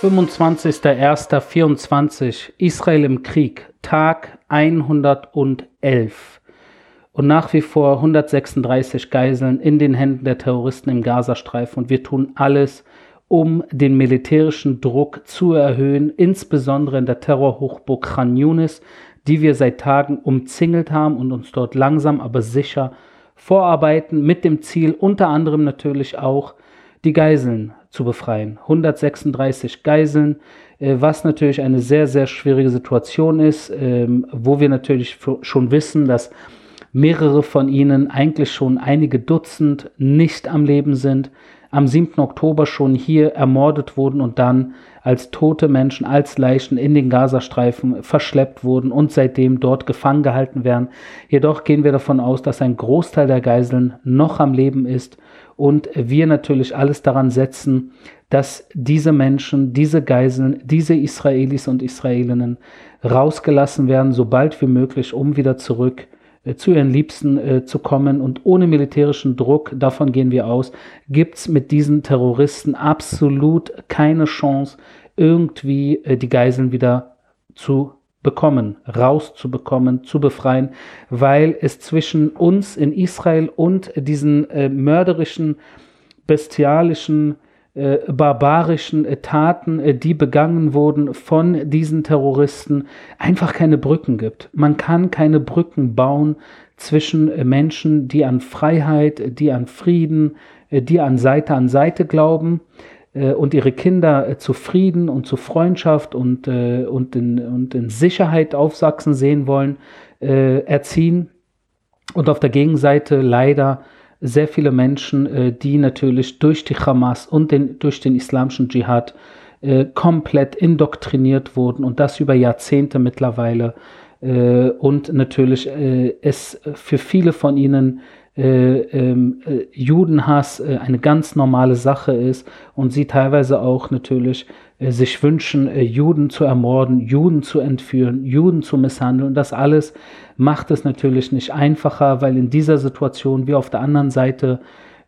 25.01.24 Israel im Krieg, Tag 111 und nach wie vor 136 Geiseln in den Händen der Terroristen im Gazastreifen. Und wir tun alles, um den militärischen Druck zu erhöhen, insbesondere in der Terrorhochburg Khan Yunis, die wir seit Tagen umzingelt haben und uns dort langsam aber sicher vorarbeiten, mit dem Ziel unter anderem natürlich auch die Geiseln zu befreien. 136 Geiseln, äh, was natürlich eine sehr, sehr schwierige Situation ist, ähm, wo wir natürlich schon wissen, dass mehrere von ihnen, eigentlich schon einige Dutzend, nicht am Leben sind, am 7. Oktober schon hier ermordet wurden und dann als tote Menschen, als Leichen in den Gazastreifen verschleppt wurden und seitdem dort gefangen gehalten werden. Jedoch gehen wir davon aus, dass ein Großteil der Geiseln noch am Leben ist und wir natürlich alles daran setzen, dass diese Menschen, diese Geiseln, diese Israelis und Israelinnen rausgelassen werden, sobald wie möglich, um wieder zurück äh, zu ihren Liebsten äh, zu kommen. Und ohne militärischen Druck, davon gehen wir aus, gibt es mit diesen Terroristen absolut keine Chance, irgendwie äh, die Geiseln wieder zu bekommen, rauszubekommen, zu befreien, weil es zwischen uns in Israel und diesen äh, mörderischen, bestialischen, äh, barbarischen äh, Taten, äh, die begangen wurden von diesen Terroristen, einfach keine Brücken gibt. Man kann keine Brücken bauen zwischen äh, Menschen, die an Freiheit, die an Frieden, äh, die an Seite an Seite glauben äh, und ihre Kinder äh, zu Frieden und zu Freundschaft und, äh, und, in, und in Sicherheit aufsachsen sehen wollen, äh, erziehen. Und auf der Gegenseite leider sehr viele Menschen, äh, die natürlich durch die Hamas und den, durch den islamischen Dschihad komplett indoktriniert wurden und das über Jahrzehnte mittlerweile. und natürlich es für viele von ihnen äh, ähm, äh, Judenhass äh, eine ganz normale Sache ist und sie teilweise auch natürlich äh, sich wünschen, äh, Juden zu ermorden, Juden zu entführen, Juden zu misshandeln. Und das alles macht es natürlich nicht einfacher, weil in dieser Situation wir auf der anderen Seite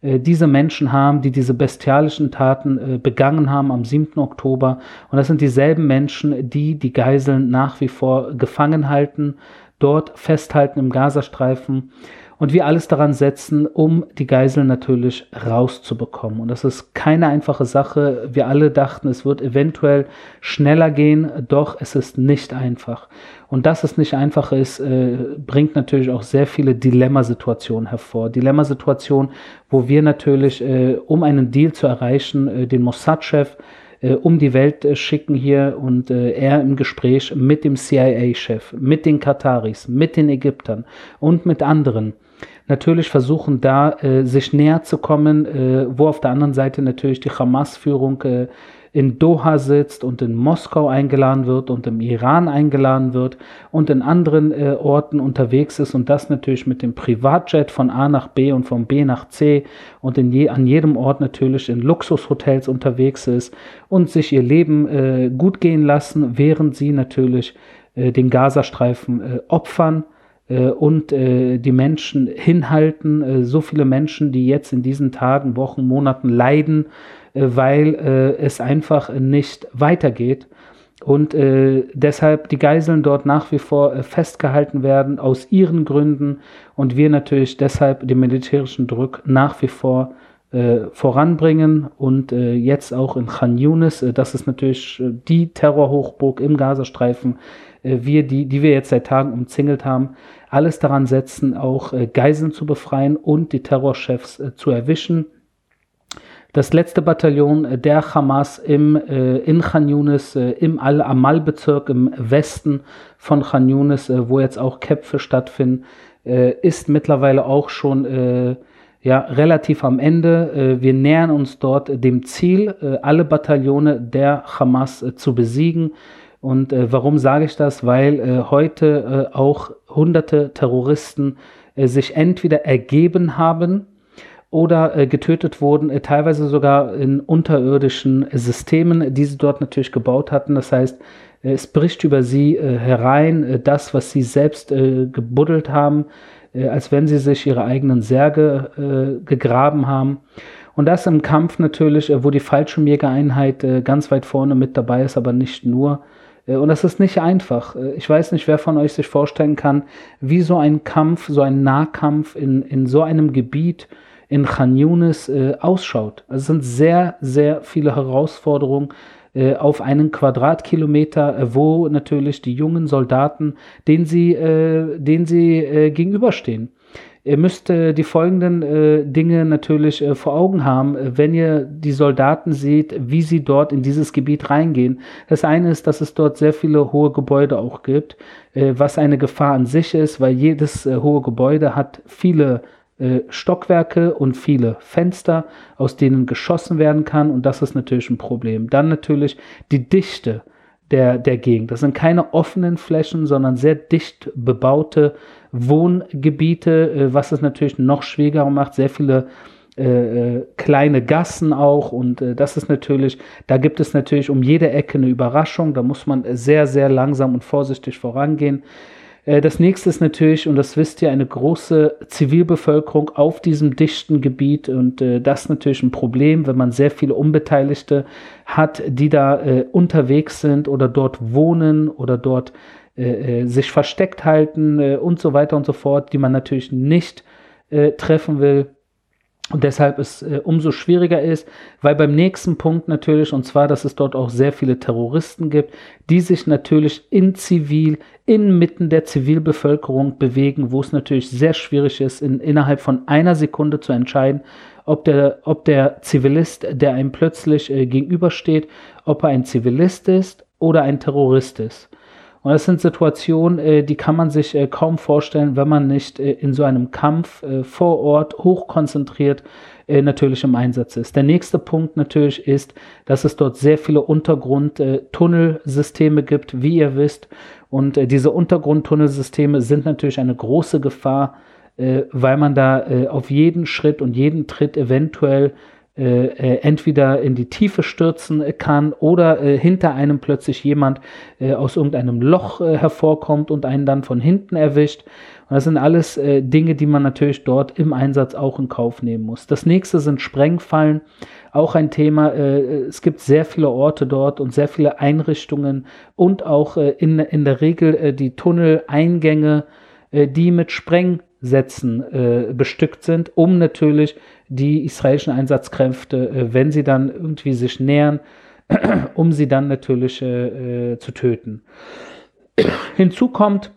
äh, diese Menschen haben, die diese bestialischen Taten begangen haben am 7. Oktober. Und das sind dieselben Menschen, die die Geiseln nach wie vor gefangen halten, dort festhalten im Gazastreifen und wir alles daran setzen, um die Geiseln natürlich rauszubekommen. Und das ist keine einfache Sache. Wir alle dachten, es wird eventuell schneller gehen, doch es ist nicht einfach. Und dass es nicht einfach ist, äh, bringt natürlich auch sehr viele Dilemmasituationen hervor. Dilemmasituationen, wo wir natürlich, äh, um einen Deal zu erreichen, äh, den Mossad-Chef äh, um die Welt äh, schicken hier und äh, er im Gespräch mit dem CIA-Chef, mit den Kataris, mit den Ägyptern und mit anderen natürlich versuchen, da äh, sich näher zu kommen, äh, wo auf der anderen Seite natürlich die Hamas-Führung äh, in Doha sitzt und in Moskau eingeladen wird und im Iran eingeladen wird und in anderen äh, Orten unterwegs ist. Und das natürlich mit dem Privatjet von A nach B und von B nach C und in je, an jedem Ort natürlich in Luxushotels unterwegs ist und sich ihr Leben äh, gut gehen lassen, während sie natürlich äh, den Gazastreifen äh, opfern und äh, die Menschen hinhalten, äh, so viele Menschen, die jetzt in diesen Tagen, Wochen, Monaten leiden, äh, weil äh, es einfach nicht weitergeht. Und äh, deshalb die Geiseln dort nach wie vor äh, festgehalten werden, aus ihren Gründen. Und wir natürlich deshalb den militärischen Druck nach wie vor äh, voranbringen. Und äh, jetzt auch in Khan Yunis, äh, das ist natürlich äh, die Terrorhochburg im Gazastreifen, äh, wir, die, die wir jetzt seit Tagen umzingelt haben, alles daran setzen, auch äh, Geiseln zu befreien und die Terrorchefs äh, zu erwischen. Das letzte Bataillon der Hamas im, äh, in Khan Yunis, äh, im Al-Amal-Bezirk im Westen von Khan Yunis, äh, wo jetzt auch Kämpfe stattfinden, äh, ist mittlerweile auch schon äh, ja, relativ am Ende. Äh, wir nähern uns dort dem Ziel, äh, alle Bataillone der Hamas äh, zu besiegen. Und äh, warum sage ich das? Weil äh, heute äh, auch hunderte Terroristen äh, sich entweder ergeben haben oder äh, getötet wurden, äh, teilweise sogar in unterirdischen Systemen, die sie dort natürlich gebaut hatten. Das heißt, es bricht über sie herein, das, was sie selbst gebuddelt haben, als wenn sie sich ihre eigenen Särge gegraben haben. Und das im Kampf natürlich, wo die Fallschirmjägereinheit ganz weit vorne mit dabei ist, aber nicht nur. Äh, und das ist nicht einfach. Äh, ich weiß nicht, wer von euch sich vorstellen kann, wie so ein Kampf, so ein Nahkampf in, in so einem Gebiet in Khan Yunis äh, ausschaut. Also es sind sehr, sehr viele Herausforderungen äh, auf einen Quadratkilometer, äh, wo natürlich die jungen Soldaten, denen sie, äh, denen sie gegenüberstehen. Ihr müsst äh, die folgenden äh, Dinge natürlich äh, vor Augen haben, äh, wenn ihr die Soldaten seht, wie sie dort in dieses Gebiet reingehen. Das eine ist, dass es dort sehr viele hohe Gebäude auch gibt, äh, was eine Gefahr an sich ist, weil jedes äh, hohe Gebäude hat viele Stockwerke und viele Fenster, aus denen geschossen werden kann und das ist natürlich ein Problem. Dann natürlich die Dichte der, der Gegend. Das sind keine offenen Flächen, sondern sehr dicht bebaute Wohngebiete, äh, was es natürlich noch schwieriger macht. Sehr viele äh, äh, kleine Gassen auch und äh, das ist natürlich, da gibt es natürlich um jede Ecke eine Überraschung, da muss man sehr, sehr langsam und vorsichtig vorangehen. Äh, das nächste ist natürlich, und das wisst ihr, eine große Zivilbevölkerung auf diesem dichten Gebiet und das ist natürlich ein Problem, wenn man sehr viele Unbeteiligte hat, die da unterwegs sind oder dort wohnen oder dort äh, äh, sich versteckt halten äh, und so weiter und so fort, die man natürlich nicht äh, treffen will. Und deshalb es äh, umso schwieriger ist, weil beim nächsten Punkt natürlich, und zwar, dass es dort auch sehr viele Terroristen gibt, die sich natürlich in Zivil, inmitten der Zivilbevölkerung bewegen, wo es natürlich sehr schwierig ist, in, innerhalb von einer Sekunde zu entscheiden, ob der, ob der Zivilist, der einem plötzlich gegenübersteht, ob er ein Zivilist ist oder ein Terrorist ist. Und das sind Situationen, äh, die kann man sich äh, kaum vorstellen, wenn man nicht äh, in so einem Kampf vor Ort hochkonzentriert natürlich im Einsatz ist. Der nächste Punkt natürlich ist, dass es dort sehr viele Untergrundtunnelsysteme gibt, wie ihr wisst. Und diese Untergrundtunnelsysteme sind natürlich eine große Gefahr, weil man da auf jeden Schritt und jeden Tritt eventuell äh, äh, entweder in die Tiefe stürzen kann oder äh, hinter einem plötzlich jemand äh, aus irgendeinem Loch äh, hervorkommt und einen dann von hinten erwischt. Und das sind alles äh, Dinge, die man natürlich dort im Einsatz auch in Kauf nehmen muss. Das nächste sind Sprengfallen, auch ein Thema. es gibt sehr viele Orte dort und sehr viele Einrichtungen und auch in, in der Regel die Tunneleingänge, die mit Sprengsätzen bestückt sind, um natürlich die israelischen Einsatzkräfte, äh, wenn sie dann irgendwie sich nähern, um sie dann natürlich äh, äh, zu töten. Hinzu kommt,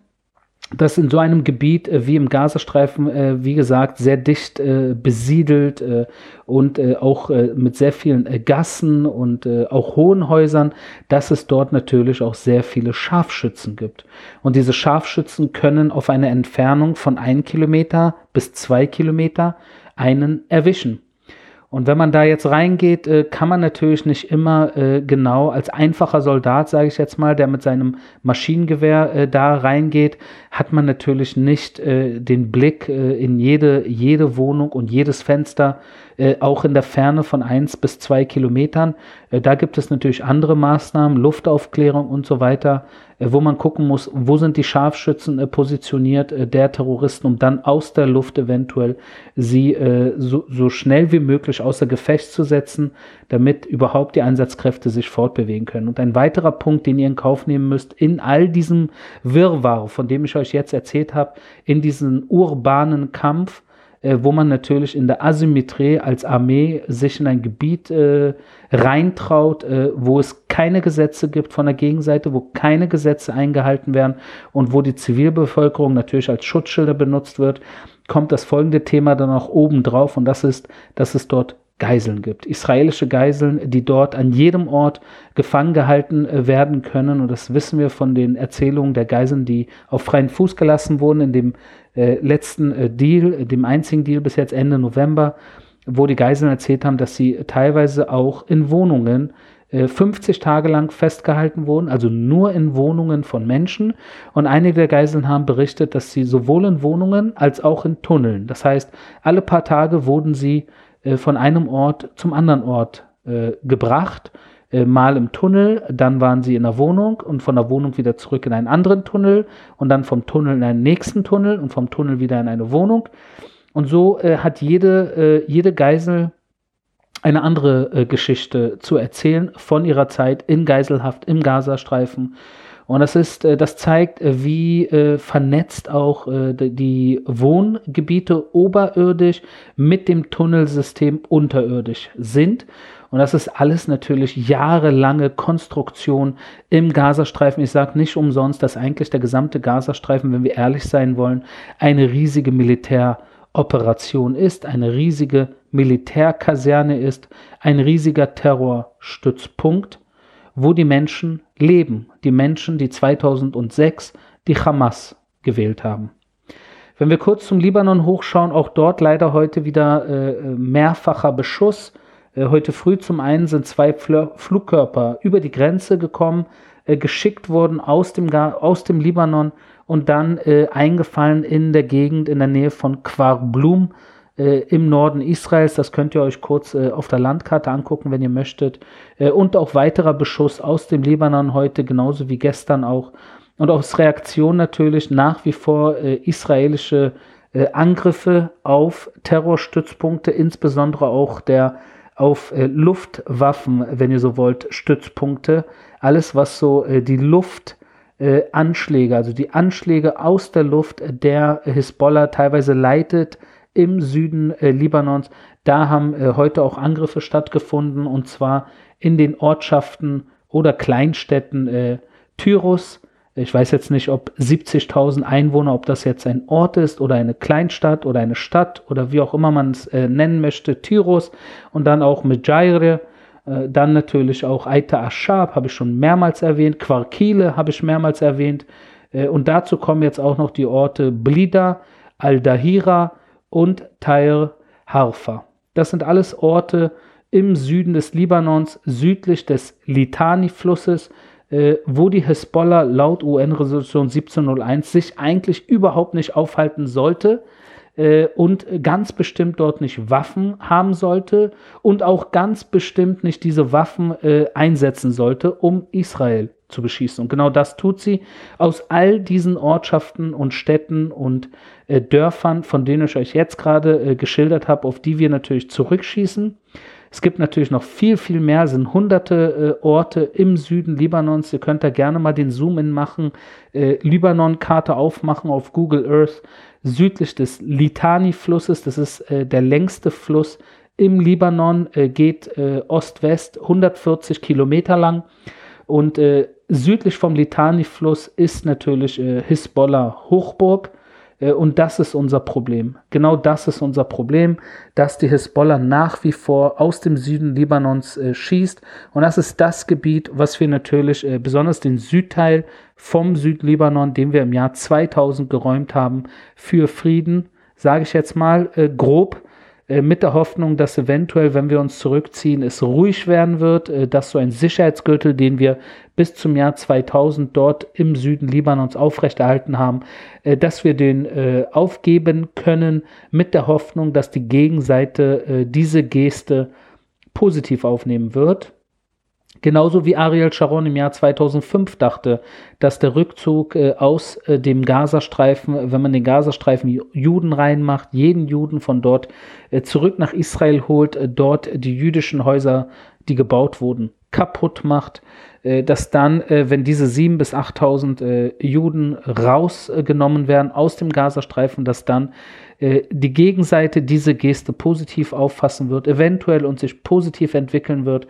dass in so einem Gebiet äh, wie im Gazastreifen, äh, wie gesagt, sehr dicht äh, besiedelt äh, und äh, auch äh, mit sehr vielen Gassen und auch hohen Häusern, dass es dort natürlich auch sehr viele Scharfschützen gibt. Und diese Scharfschützen können auf eine Entfernung von ein Kilometer bis zwei Kilometer einen erwischen. Und wenn man da jetzt reingeht, äh, kann man natürlich nicht immer äh, genau als einfacher Soldat, sage ich jetzt mal, der mit seinem Maschinengewehr äh, da reingeht, hat man natürlich nicht den Blick in jede, jede Wohnung und jedes Fenster, auch in der Ferne von eins bis zwei Kilometern. da gibt es natürlich andere Maßnahmen, Luftaufklärung und so weiter, wo man gucken muss, wo sind die Scharfschützen äh, positioniert äh, der Terroristen, um dann aus der Luft eventuell sie so, so schnell wie möglich außer Gefecht zu setzen, damit überhaupt die Einsatzkräfte sich fortbewegen können. Und ein weiterer Punkt, den ihr in Kauf nehmen müsst, in all diesem Wirrwarr, von dem ich euch jetzt erzählt habe, in diesem urbanen Kampf, äh, wo man natürlich in der Asymmetrie als Armee sich in ein Gebiet äh, reintraut, äh, wo es keine Gesetze gibt von der Gegenseite, wo keine Gesetze eingehalten werden und wo die Zivilbevölkerung natürlich als Schutzschilder benutzt wird, kommt das folgende Thema dann auch oben drauf und das ist, dass es dort Geiseln gibt. Israelische Geiseln, die dort an jedem Ort gefangen gehalten äh, werden können. Und das wissen wir von den Erzählungen der Geiseln, die auf freien Fuß gelassen wurden in dem äh, letzten äh, Deal, dem einzigen Deal bis jetzt Ende November, wo die Geiseln erzählt haben, dass sie teilweise auch in Wohnungen 50 äh, Tage lang festgehalten wurden, also nur in Wohnungen von Menschen. Und einige der Geiseln haben berichtet, dass sie sowohl in Wohnungen als auch in Tunneln, das heißt, alle paar Tage wurden sie von einem Ort zum anderen Ort gebracht äh, mal im Tunnel, dann waren sie in der Wohnung und von der Wohnung wieder zurück in einen anderen Tunnel und dann vom Tunnel in einen nächsten Tunnel und vom Tunnel wieder in eine Wohnung. Und so äh, hat jede, äh, jede Geisel eine andere äh, Geschichte zu erzählen von ihrer Zeit in Geiselhaft im Gazastreifen. Und das ist, äh, das zeigt, äh, wie äh, vernetzt auch die Wohngebiete oberirdisch mit dem Tunnelsystem unterirdisch sind. Und das ist alles natürlich jahrelange Konstruktion im Gazastreifen. Ich sage nicht umsonst, dass eigentlich der gesamte Gazastreifen, wenn wir ehrlich sein wollen, eine riesige Militäroperation ist, eine riesige Militärkaserne ist, ein riesiger Terrorstützpunkt, wo die Menschen leben. Die Menschen, die 2006 die Hamas gewählt haben. Wenn wir kurz zum Libanon hochschauen, auch dort leider heute wieder äh, mehrfacher Beschuss äh, heute früh zum einen sind zwei Fl Flugkörper über die Grenze gekommen, äh, geschickt worden aus dem, aus dem Libanon und dann äh, eingefallen in der Gegend in der Nähe von Quarblum äh, im Norden Israels. Das könnt ihr euch kurz äh, auf der Landkarte angucken, wenn ihr möchtet. Äh, und auch weiterer Beschuss aus dem Libanon heute, genauso wie gestern auch. Und aus Reaktion natürlich nach wie vor israelische Angriffe auf Terrorstützpunkte, insbesondere auch der auf äh, Luftwaffen, wenn ihr so wollt, Stützpunkte. Alles, was so äh, die Luftanschläge, äh, also die Anschläge aus der Luft der Hisbollah teilweise leitet im Süden äh, Libanons. Da haben äh, heute auch Angriffe stattgefunden und zwar in den Ortschaften oder Kleinstädten äh, Tyrus, ich weiß jetzt nicht, ob 70.000 Einwohner, ob das jetzt ein Ort ist oder eine Kleinstadt oder eine Stadt oder wie auch immer man es äh, nennen möchte, Tyros. Und dann auch Mejaire, äh, dann natürlich auch Aita Ashab, habe ich schon mehrmals erwähnt, Quarkile habe ich mehrmals erwähnt. Äh, und dazu kommen jetzt auch noch die Orte Blida, Al-Dahira und Tair Harfa. Das sind alles Orte im Süden des Libanons, südlich des Litani-Flusses, äh, wo die Hezbollah laut UN-Resolution 1701 sich eigentlich überhaupt nicht aufhalten sollte äh, und ganz bestimmt dort nicht Waffen haben sollte und auch ganz bestimmt nicht diese Waffen äh, einsetzen sollte, um Israel zu beschießen. Und genau das tut sie aus all diesen Ortschaften und Städten und äh, Dörfern, von denen ich euch jetzt gerade äh, geschildert habe, auf die wir natürlich zurückschießen. Es gibt natürlich noch viel, viel mehr, es sind hunderte äh, Orte im Süden Libanons. Ihr könnt da gerne mal den Zoom-In machen, äh, Libanon-Karte aufmachen auf Google Earth, südlich des Litani-Flusses. Das ist äh, der längste Fluss im Libanon, äh, geht Ost-West 140 Kilometer lang. Und äh, südlich vom Litani-Fluss ist natürlich Hisbollah Hochburg. Äh, und das ist unser Problem. Genau das ist unser Problem, dass die Hisbollah nach wie vor aus dem Süden Libanons äh, schießt. Und das ist das Gebiet, was wir natürlich, äh, besonders den Südteil vom Südlibanon, den wir im Jahr 2000 geräumt haben, für Frieden, sage ich jetzt mal äh, grob, äh, mit der Hoffnung, dass eventuell, wenn wir uns zurückziehen, es ruhig werden wird, äh, dass so ein Sicherheitsgürtel, den wir bis zum Jahr 2000 dort im Süden Libanons aufrechterhalten haben, äh, dass wir den aufgeben können mit der Hoffnung, dass die Gegenseite diese Geste positiv aufnehmen wird. Genauso wie Ariel Sharon im Jahr 2005 dachte, dass der Rückzug äh, aus äh, dem Gazastreifen, wenn man den Gazastreifen Juden reinmacht, jeden Juden von dort äh, zurück nach Israel holt, äh, dort die jüdischen Häuser, die gebaut wurden, kaputt macht, äh, dass dann, äh, wenn diese 7.000 bis 8.000 Juden rausgenommen werden aus dem Gazastreifen, dass dann die Gegenseite diese Geste positiv auffassen wird, eventuell und sich positiv entwickeln wird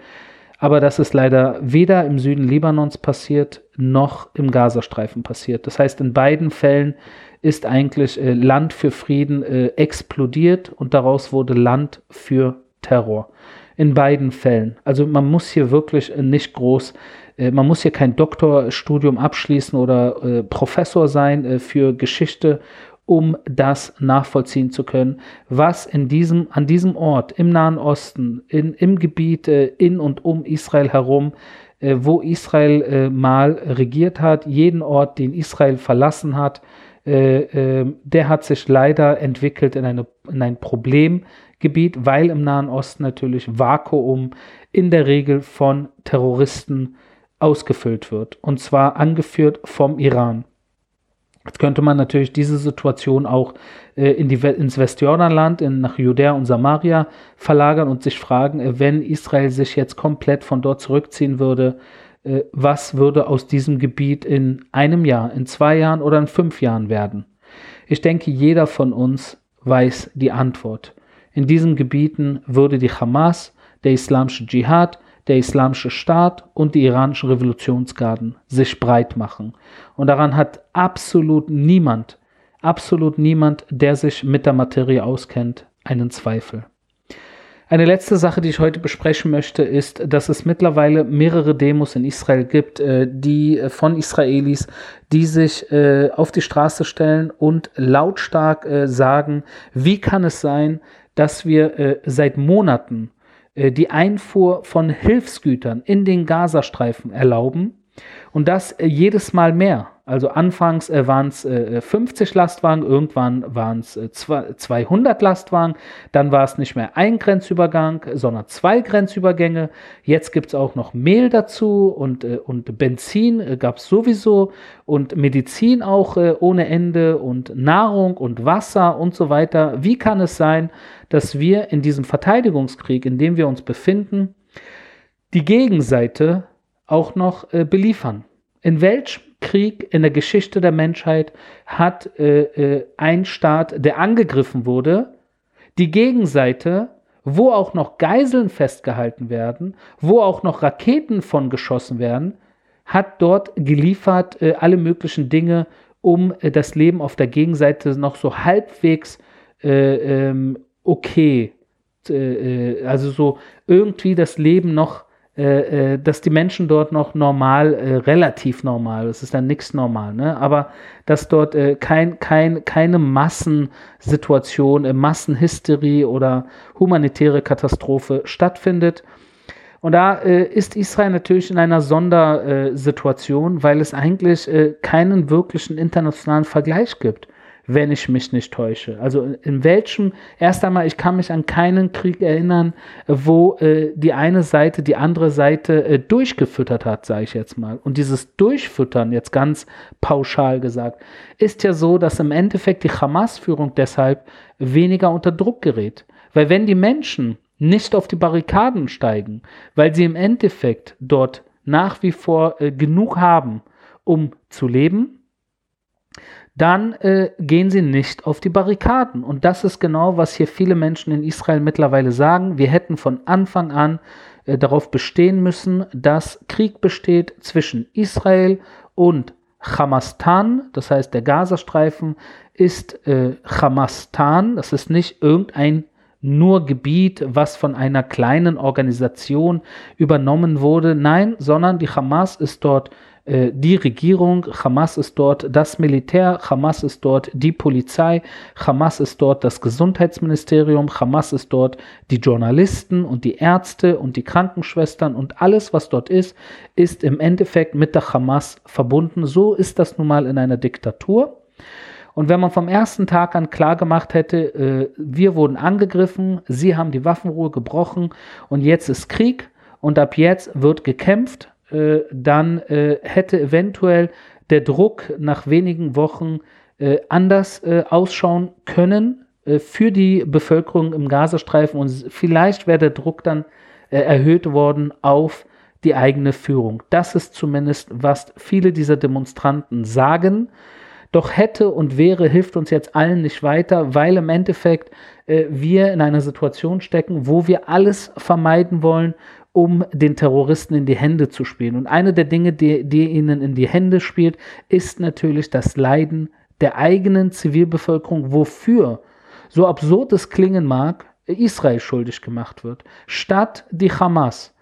aber das ist leider weder im Süden Libanons passiert, noch im Gazastreifen passiert. Das heißt, in beiden Fällen ist eigentlich äh, Land für Frieden äh, explodiert und daraus wurde Land für Terror. In beiden Fällen. Also man muss hier wirklich äh, nicht groß, äh, man muss hier kein Doktorstudium abschließen oder äh, Professor sein äh, für Geschichte um das nachvollziehen zu können, was in diesem, an diesem Ort im Nahen Osten, in, im Gebiet äh, in und um Israel herum, äh, wo Israel äh, mal regiert hat, jeden Ort, den Israel verlassen hat, äh, äh, der hat sich leider entwickelt in, eine, in ein Problemgebiet, weil im Nahen Osten natürlich Vakuum in der Regel von Terroristen ausgefüllt wird, und zwar angeführt vom Iran. Jetzt könnte man natürlich diese Situation auch äh, in die, ins Westjordanland, in, nach Judäa und Samaria verlagern und sich fragen, äh, wenn Israel sich jetzt komplett von dort zurückziehen würde, äh, was würde aus diesem Gebiet in einem Jahr, in zwei Jahren oder in fünf Jahren werden? Ich denke, jeder von uns weiß die Antwort. In diesen Gebieten würde die Hamas, der islamische Dschihad, der Islamische Staat und die iranischen Revolutionsgarden sich breit machen. Und daran hat absolut niemand, absolut niemand, der sich mit der Materie auskennt, einen Zweifel. Eine letzte Sache, die ich heute besprechen möchte, ist, dass es mittlerweile mehrere Demos in Israel gibt, äh, die äh, von Israelis, die sich äh, auf die Straße stellen und lautstark sagen, wie kann es sein, dass wir seit Monaten die Einfuhr von Hilfsgütern in den Gazastreifen erlauben und das äh, jedes Mal mehr. Also anfangs äh, waren es äh, 50 Lastwagen, irgendwann waren es äh, 200 Lastwagen, dann war es nicht mehr ein Grenzübergang, sondern zwei Grenzübergänge. Jetzt gibt es auch noch Mehl dazu und, äh, und Benzin äh, gab es sowieso und Medizin auch äh, ohne Ende und Nahrung und Wasser und so weiter. Wie kann es sein, dass wir in diesem Verteidigungskrieg, in dem wir uns befinden, die Gegenseite auch noch äh, beliefern? In welchem Krieg in der Geschichte der Menschheit hat äh, äh, ein Staat, der angegriffen wurde, die Gegenseite, wo auch noch Geiseln festgehalten werden, wo auch noch Raketen von geschossen werden, hat dort geliefert äh, alle möglichen Dinge, um äh, das Leben auf der Gegenseite noch so halbwegs äh, ähm, okay, äh, also so irgendwie das Leben noch äh, äh, dass die Menschen dort noch normal, äh, relativ normal, das ist dann nichts normal, ne? aber dass dort äh, kein, kein, keine Massensituation, äh, Massenhysterie oder humanitäre Katastrophe stattfindet. Und da äh, ist Israel natürlich in einer Sondersituation, weil es eigentlich keinen wirklichen internationalen Vergleich gibt wenn ich mich nicht täusche. Also in welchem, erst einmal, ich kann mich an keinen Krieg erinnern, wo äh, die eine Seite die andere Seite äh, durchgefüttert hat, sage ich jetzt mal. Und dieses Durchfüttern, jetzt ganz pauschal gesagt, ist ja so, dass im Endeffekt die Hamas-Führung deshalb weniger unter Druck gerät. Weil wenn die Menschen nicht auf die Barrikaden steigen, weil sie im Endeffekt dort nach wie vor äh, genug haben, um zu leben, dann äh, gehen sie nicht auf die Barrikaden. Und das ist genau, was hier viele Menschen in Israel mittlerweile sagen. Wir hätten von Anfang an äh, darauf bestehen müssen, dass Krieg besteht zwischen Israel und Hamastan, das heißt der Gazastreifen ist äh, Hamastan, das ist nicht irgendein nur Gebiet, was von einer kleinen Organisation übernommen wurde, nein, sondern die Hamas ist dort äh, die Regierung, Hamas ist dort das Militär, Hamas ist dort die Polizei, Hamas ist dort das Gesundheitsministerium, Hamas ist dort die Journalisten und die Ärzte und die Krankenschwestern und alles, was dort ist, ist im Endeffekt mit der Hamas verbunden. So ist das nun mal in einer Diktatur. Und wenn man vom ersten Tag an klar gemacht hätte, äh, wir wurden angegriffen, sie haben die Waffenruhe gebrochen und jetzt ist Krieg und ab jetzt wird gekämpft, äh, dann äh, hätte eventuell der Druck nach wenigen Wochen äh, anders äh, ausschauen können äh, für die Bevölkerung im Gazastreifen und vielleicht wäre der Druck dann erhöht worden auf die eigene Führung. Das ist zumindest, was viele dieser Demonstranten sagen. Doch hätte und wäre hilft uns jetzt allen nicht weiter, weil im Endeffekt äh, wir in einer Situation stecken, wo wir alles vermeiden wollen, um den Terroristen in die Hände zu spielen. Und eine der Dinge, die, die ihnen in die Hände spielt, ist natürlich das Leiden der eigenen Zivilbevölkerung, wofür, so absurd es klingen mag, Israel schuldig gemacht wird, statt die Hamas.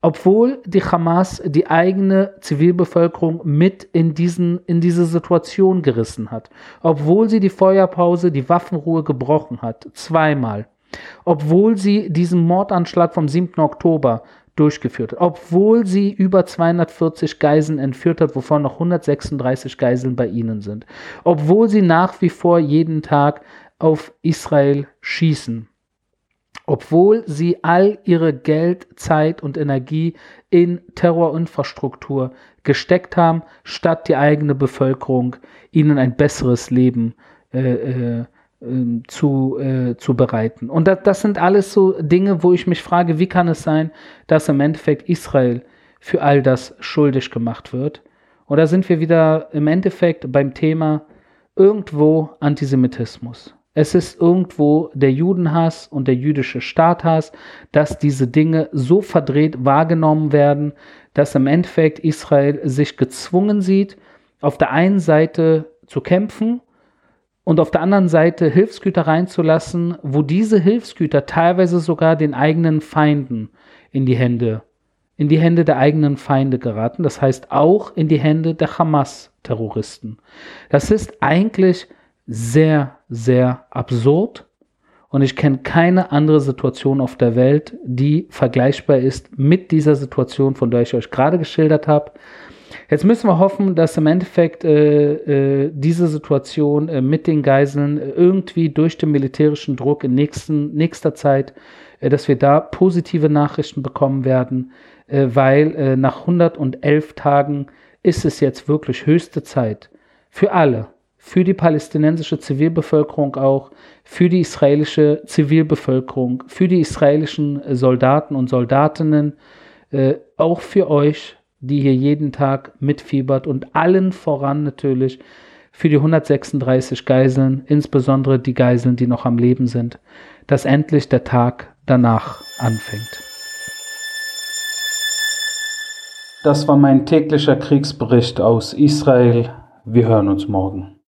Obwohl die Hamas die eigene Zivilbevölkerung mit in, diesen, in diese Situation gerissen hat. Obwohl sie die Feuerpause, die Waffenruhe gebrochen hat. Zweimal obwohl sie diesen Mordanschlag vom 7. Oktober durchgeführt hat, obwohl sie über 240 Geiseln entführt hat, wovon noch 136 Geiseln bei ihnen sind, obwohl sie nach wie vor jeden Tag auf Israel schießen, obwohl sie all ihre Geld, Zeit und Energie in Terrorinfrastruktur gesteckt haben, statt die eigene Bevölkerung ihnen ein besseres Leben äh, äh, ähm, zu, äh, zu bereiten. Und das, das sind alles so Dinge, wo ich mich frage, wie kann es sein, dass im Endeffekt Israel für all das schuldig gemacht wird? Da sind wir wieder im Endeffekt beim Thema irgendwo Antisemitismus. Es ist irgendwo der Judenhass und der jüdische Staathass, dass diese Dinge so verdreht wahrgenommen werden, dass im Endeffekt Israel sich gezwungen sieht, auf der einen Seite zu kämpfen und auf der anderen Seite Hilfsgüter reinzulassen, wo diese Hilfsgüter teilweise sogar den eigenen Feinden in die Hände, in die Hände der eigenen Feinde geraten. Das heißt auch in die Hände der Hamas-Terroristen. Das ist eigentlich sehr, sehr absurd. Und ich kenne keine andere Situation auf der Welt, die vergleichbar ist mit dieser Situation, von der ich euch gerade geschildert habe. Jetzt müssen wir hoffen, dass im Endeffekt äh, äh, diese Situation äh, mit den Geiseln äh, irgendwie durch den militärischen Druck in nächsten, nächster Zeit, äh, dass wir da positive Nachrichten bekommen werden, äh, weil nach 111 Tagen ist es jetzt wirklich höchste Zeit für alle, für die palästinensische Zivilbevölkerung auch, für die israelische Zivilbevölkerung, für die israelischen Soldaten und Soldatinnen, auch für euch, die hier jeden Tag mitfiebert und allen voran natürlich für die 136 Geiseln, insbesondere die Geiseln, die noch am Leben sind, dass endlich der Tag danach anfängt. Das war mein täglicher Kriegsbericht aus Israel. Wir hören uns morgen.